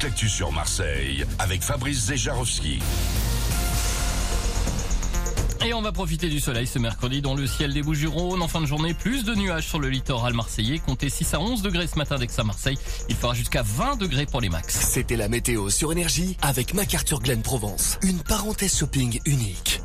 toute l'actu sur Marseille avec Fabrice Zejarowski. Et on va profiter du soleil ce mercredi dans le ciel des Bouches-du-Rhône. En fin de journée, plus de nuages sur le littoral marseillais. Comptez 6 à 11 degrés ce matin d'Aix-à-Marseille. Il fera jusqu'à 20 degrés pour les max. C'était la météo sur Énergie avec MacArthur Glen Provence. Une parenthèse shopping unique.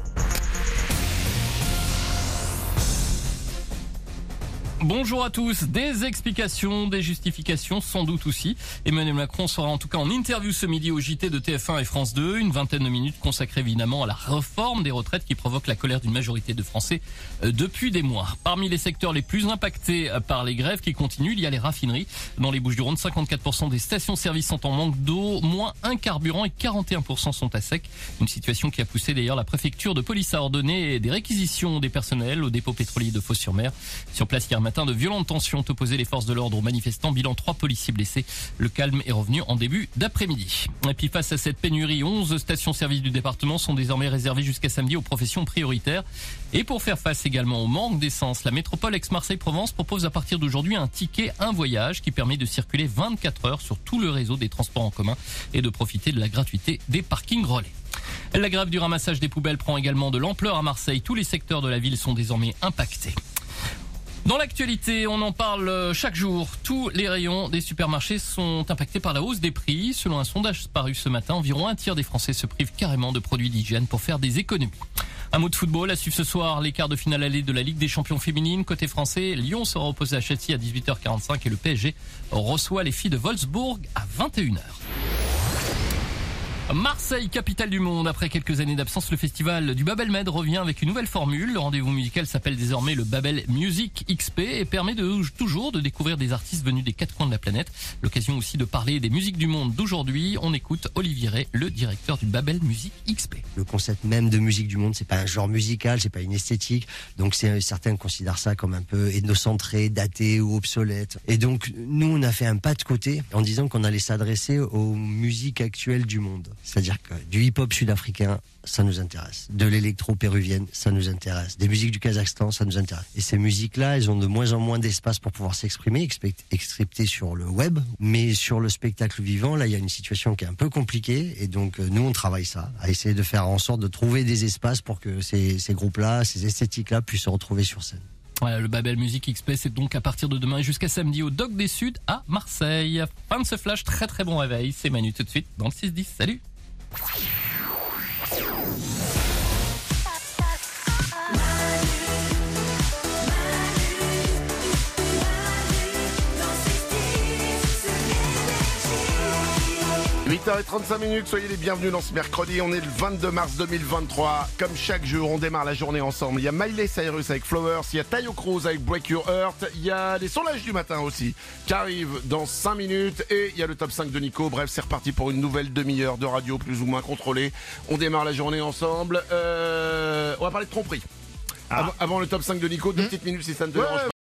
Bonjour à tous. Des explications, des justifications, sans doute aussi. Emmanuel Macron sera en tout cas en interview ce midi au JT de TF1 et France 2. Une vingtaine de minutes consacrées évidemment à la réforme des retraites qui provoque la colère d'une majorité de Français euh, depuis des mois. Parmi les secteurs les plus impactés euh, par les grèves qui continuent, il y a les raffineries. Dans les Bouches-du-Rhône, 54% des stations-service sont en manque d'eau, moins un carburant et 41% sont à sec. Une situation qui a poussé d'ailleurs la préfecture de police à ordonner des réquisitions des personnels au dépôt pétrolier de Fos-sur-Mer. Sur place hier matin, de violentes tensions ont opposé les forces de l'ordre aux manifestants. Bilan trois policiers blessés. Le calme est revenu en début d'après-midi. Et puis face à cette pénurie, 11 stations-service du département sont désormais réservées jusqu'à samedi aux professions prioritaires. Et pour faire face également au manque d'essence, la métropole ex-Marseille-Provence propose à partir d'aujourd'hui un ticket, un voyage qui permet de circuler 24 heures sur tout le réseau des transports en commun et de profiter de la gratuité des parkings relais. La grève du ramassage des poubelles prend également de l'ampleur à Marseille. Tous les secteurs de la ville sont désormais impactés. Dans l'actualité, on en parle chaque jour. Tous les rayons des supermarchés sont impactés par la hausse des prix. Selon un sondage paru ce matin, environ un tiers des Français se privent carrément de produits d'hygiène pour faire des économies. Un mot de football à suivre ce soir, les quarts de finale allée de la Ligue des champions féminines. Côté français, Lyon sera opposé à Chelsea à 18h45 et le PSG reçoit les filles de Wolfsburg à 21h. Marseille, capitale du monde. Après quelques années d'absence, le festival du Babel Med revient avec une nouvelle formule. Le rendez-vous musical s'appelle désormais le Babel Music XP et permet toujours de découvrir des artistes venus des quatre coins de la planète. L'occasion aussi de parler des musiques du monde d'aujourd'hui. On écoute Olivier Ray, le directeur du Babel Music XP. Le concept même de musique du monde, c'est pas un genre musical, c'est pas une esthétique. Donc c'est certains considèrent ça comme un peu ethnocentré, daté ou obsolète. Et donc nous, on a fait un pas de côté en disant qu'on allait s'adresser aux musiques actuelles du monde. C'est-à-dire que du hip-hop sud-africain, ça nous intéresse. De l'électro péruvienne, ça nous intéresse. Des musiques du Kazakhstan, ça nous intéresse. Et ces musiques-là, elles ont de moins en moins d'espace pour pouvoir s'exprimer, excepté sur le web. Mais sur le spectacle vivant, là, il y a une situation qui est un peu compliquée. Et donc, nous, on travaille ça, à essayer de faire en sorte de trouver des espaces pour que ces, ces groupes-là, ces esthétiques-là puissent se retrouver sur scène. Voilà, le Babel Music XP, c'est donc à partir de demain jusqu'à samedi au Doc des Suds à Marseille. Fin de ce flash, très très bon réveil. C'est Manu tout de suite dans le 6-10. Salut 8h35 minutes, soyez les bienvenus dans ce mercredi. On est le 22 mars 2023. Comme chaque jour, on démarre la journée ensemble. Il y a Miley Cyrus avec Flowers, il y a Tayo Cruz avec Break Your Heart, il y a les sondages du matin aussi qui arrivent dans 5 minutes et il y a le top 5 de Nico. Bref, c'est reparti pour une nouvelle demi-heure de radio plus ou moins contrôlée. On démarre la journée ensemble. Euh, on va parler de tromperie. Avant, avant, le top 5 de Nico, deux petites minutes si ça ne te dérange pas.